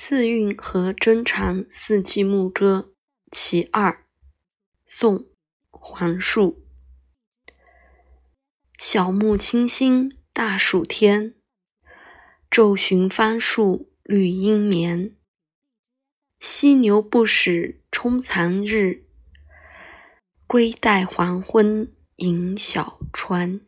次韵和真长四季牧歌其二，宋·黄树。小木清新大暑天，昼寻芳树绿阴眠。犀牛不使冲残日，归待黄昏迎小川。